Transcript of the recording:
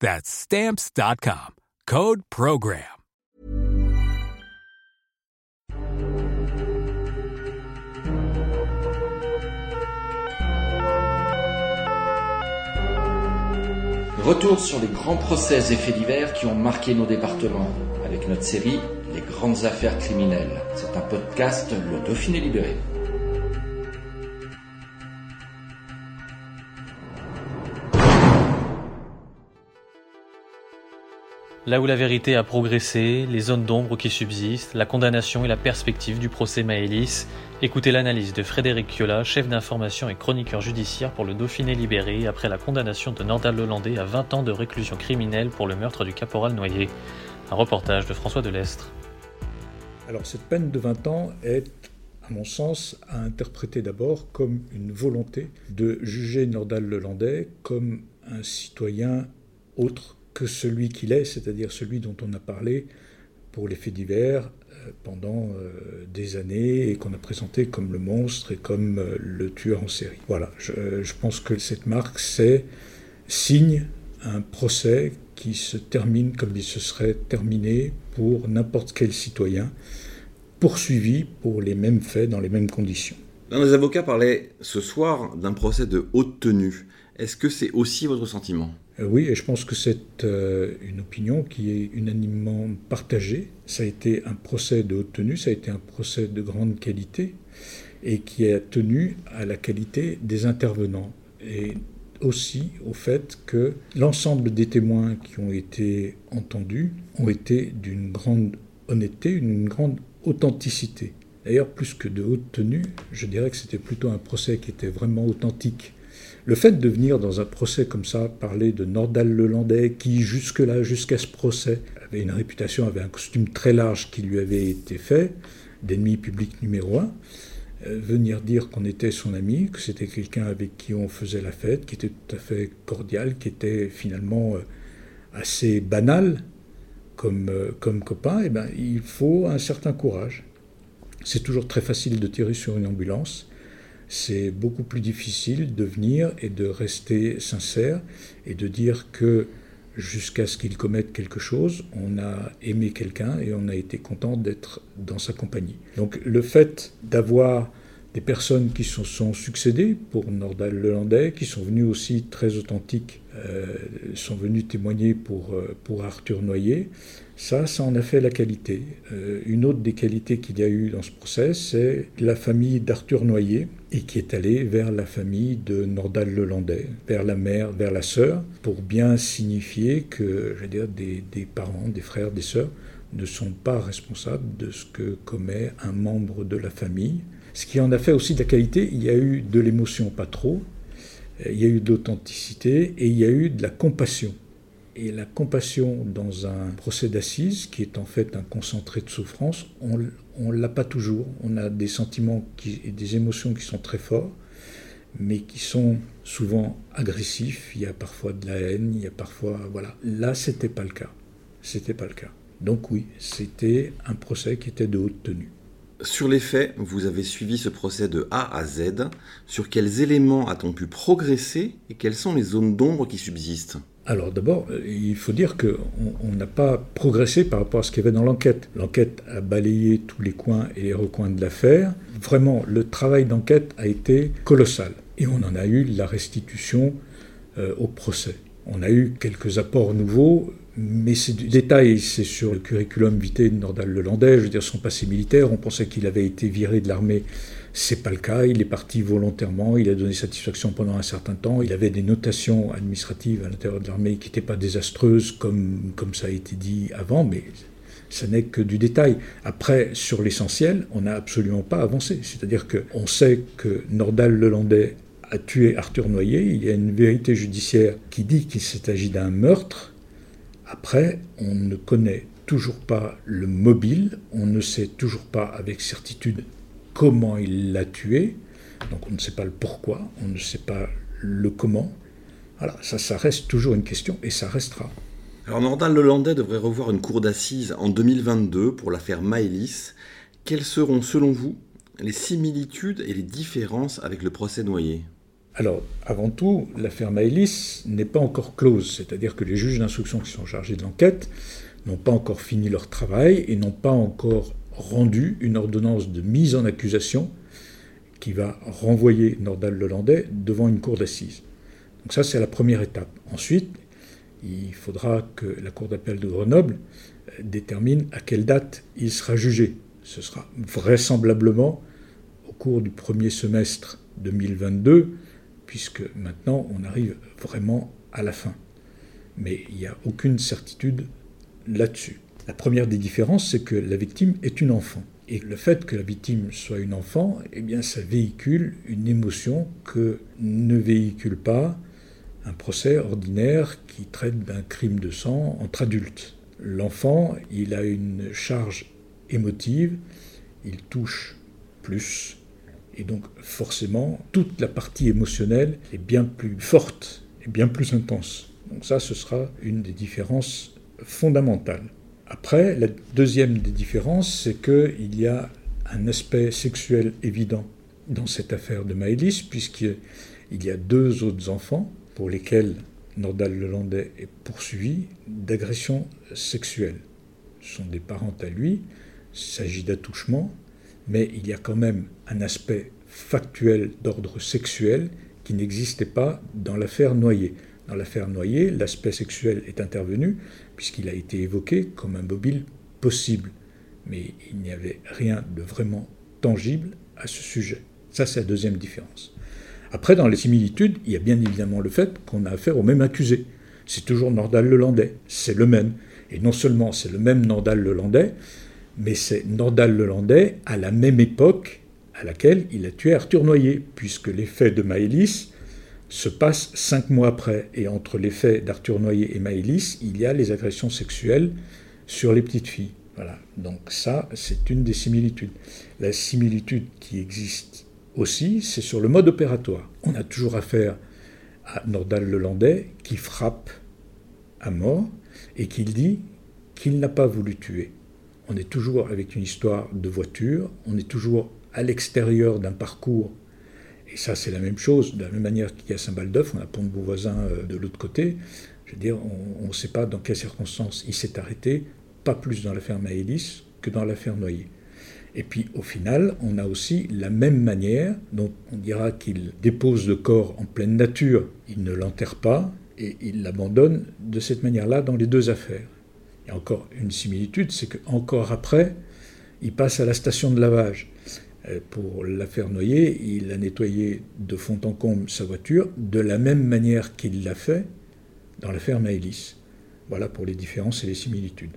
That's stamps.com. Code Program. Retour sur les grands procès et faits divers qui ont marqué nos départements avec notre série Les grandes affaires criminelles. C'est un podcast Le Dauphiné libéré. Là où la vérité a progressé, les zones d'ombre qui subsistent, la condamnation et la perspective du procès Maëlys, écoutez l'analyse de Frédéric Kiola, chef d'information et chroniqueur judiciaire pour le Dauphiné libéré après la condamnation de Nordal Lelandais à 20 ans de réclusion criminelle pour le meurtre du caporal Noyer. Un reportage de François Delestre. Alors cette peine de 20 ans est, à mon sens, à interpréter d'abord comme une volonté de juger Nordal Lelandais comme un citoyen autre que celui qu'il est, c'est-à-dire celui dont on a parlé pour les faits divers euh, pendant euh, des années et qu'on a présenté comme le monstre et comme euh, le tueur en série. Voilà, je, pense que cette marque, c'est signe un procès qui se termine comme il se serait terminé pour n'importe quel citoyen poursuivi pour les mêmes faits dans les mêmes conditions. L'un des avocats parlait ce soir d'un procès de haute tenue. Est-ce que c'est aussi votre sentiment? Euh, oui, et je pense que c'est euh, une opinion qui est unanimement partagée. Ça a été un procès de haute tenue, ça a été un procès de grande qualité et qui a tenu à la qualité des intervenants et aussi au fait que l'ensemble des témoins qui ont été entendus ont été d'une grande honnêteté, d'une grande authenticité. D'ailleurs, plus que de haute tenue, je dirais que c'était plutôt un procès qui était vraiment authentique le fait de venir dans un procès comme ça parler de Nordal Lelandais, qui jusque-là, jusqu'à ce procès, avait une réputation, avait un costume très large qui lui avait été fait, d'ennemi public numéro un, euh, venir dire qu'on était son ami, que c'était quelqu'un avec qui on faisait la fête, qui était tout à fait cordial, qui était finalement euh, assez banal comme, euh, copain, eh ben, il faut un certain courage. C'est toujours très facile de tirer sur une ambulance c'est beaucoup plus difficile de venir et de rester sincère et de dire que jusqu'à ce qu'il commette quelque chose, on a aimé quelqu'un et on a été content d'être dans sa compagnie. Donc le fait d'avoir des personnes qui se sont succédées pour Nordal Lelandais, qui sont venues aussi très authentiques, euh, sont venues témoigner pour, euh, pour Arthur Noyer, ça, ça en a fait la qualité. Euh, une autre des qualités qu'il y a eu dans ce procès, c'est la famille d'Arthur Noyer, et qui est allée vers la famille de Nordal Lelandais, vers la mère, vers la sœur, pour bien signifier que, je dire, des, des parents, des frères, des sœurs, ne sont pas responsables de ce que commet un membre de la famille. Ce qui en a fait aussi de la qualité, il y a eu de l'émotion, pas trop, euh, il y a eu de l'authenticité et il y a eu de la compassion. Et la compassion dans un procès d'assises, qui est en fait un concentré de souffrance, on ne l'a pas toujours. On a des sentiments et des émotions qui sont très forts, mais qui sont souvent agressifs. Il y a parfois de la haine, il y a parfois. Voilà. Là, c'était pas le cas. C'était pas le cas. Donc, oui, c'était un procès qui était de haute tenue. Sur les faits, vous avez suivi ce procès de A à Z. Sur quels éléments a-t-on pu progresser et quelles sont les zones d'ombre qui subsistent? Alors d'abord, il faut dire qu'on n'a pas progressé par rapport à ce qu'il y avait dans l'enquête. L'enquête a balayé tous les coins et les recoins de l'affaire. Vraiment, le travail d'enquête a été colossal. Et on en a eu la restitution euh, au procès. On a eu quelques apports nouveaux, Mais c'est du détail, c'est sur le curriculum vitae de Nordal Lelandais, je veux dire son passé militaire, on pensait qu'il avait été viré de l'armée, c'est pas le cas, il est parti volontairement, il a donné satisfaction pendant un certain temps, il avait des notations administratives à l'intérieur de l'armée qui n'étaient pas désastreuses comme, comme ça a été dit avant, mais ce n'est que du détail. Après, sur l'essentiel, on n'a absolument pas avancé. C'est-à-dire qu'on sait que Nordal Lelandais a tué Arthur Noyer, il y a une vérité judiciaire qui dit qu'il s'agit d'un meurtre. Après, on ne connaît toujours pas le mobile, on ne sait toujours pas avec certitude comment il l'a tué, donc on ne sait pas le pourquoi, on ne sait pas le comment. Voilà, ça, ça reste toujours une question et ça restera. Alors Nordal Lelandais devrait revoir une cour d'assises en 2022 pour l'affaire Maëlys. Quelles seront selon vous les similitudes et les différences avec le procès Noyer alors, avant tout, l'affaire Maëlys n'est pas encore close, c'est-à-dire que les juges d'instruction qui sont chargés de l'enquête n'ont pas encore fini leur travail et n'ont pas encore rendu une ordonnance de mise en accusation qui va renvoyer Nordal Lelandais devant une cour d'assises. Donc ça, c'est la première étape. Ensuite, il faudra que la Cour d'appel de Grenoble euh, détermine à quelle date il sera jugé. Ce sera vraisemblablement au cours du premier semestre 2022, puisque maintenant on arrive vraiment à la fin. Mais il n'y a aucune certitude là-dessus. La première des différences, c'est que la victime est une enfant. Et le fait que la victime soit une enfant, eh bien, ça véhicule une émotion que ne véhicule pas un procès ordinaire qui traite d'un crime de sang entre adultes. L'enfant, il a une charge émotive, il touche plus, et donc forcément, toute la partie émotionnelle est bien plus forte et bien plus intense. Donc ça, ce sera une des différences fondamentales. Après, la deuxième des différences, c'est qu'il y a un aspect sexuel évident dans cette affaire de Maëlys, puisqu'il y a deux autres enfants, pour lesquels Nordal Lelandais est poursuivi d'agression sexuelle. Ce sont des parents à lui, il s'agit d'attouchement, mais il y a quand même un aspect factuel d'ordre sexuel qui n'existait pas dans l'affaire Noyer. Dans l'affaire Noyer, l'aspect sexuel est intervenu puisqu'il a été évoqué comme un mobile possible, mais il n'y avait rien de vraiment tangible à ce sujet. Ça, c'est la deuxième différence. Après, dans les similitudes, il y a bien évidemment le fait qu'on a affaire au même accusé. C'est toujours Nordal Lelandais, c'est le même. Et non seulement c'est le même Nordal Lelandais, mais c'est Nordal Lelandais à la même époque à laquelle il a tué Arthur Noyer, puisque les faits de Maëlys se passent cinq mois après. Et entre les faits d'Arthur Noyer et Maëlys, il y a les agressions sexuelles sur les petites filles. Voilà. Donc ça, c'est une des similitudes. La similitude qui existe aussi, c'est sur le mode opératoire. On a toujours affaire à Nordal Lelandais qui frappe à mort et qui dit qu'il n'a pas voulu tuer. On est toujours avec une histoire de voiture, on est toujours à l'extérieur d'un parcours. Et ça, c'est la même chose, de la même manière qu'il y a Saint-Baldeuf, on a Pont de Beauvoisin euh, de l'autre côté. Je veux dire, on ne sait pas dans quelles circonstances il s'est arrêté, pas plus dans l'affaire Maëlys que dans l'affaire Noyer. Et puis au final, on a aussi la même manière dont on dira qu'il dépose le corps en pleine nature, il ne l'enterre pas et il l'abandonne de cette manière-là dans les deux affaires. Il y a encore une similitude, c'est qu'encore après, il passe à la station de lavage. Euh, pour l'affaire Noyer, il a nettoyé de fond en comble sa voiture de la même manière qu'il l'a fait dans l'affaire Maëlys. Voilà pour les différences et les similitudes.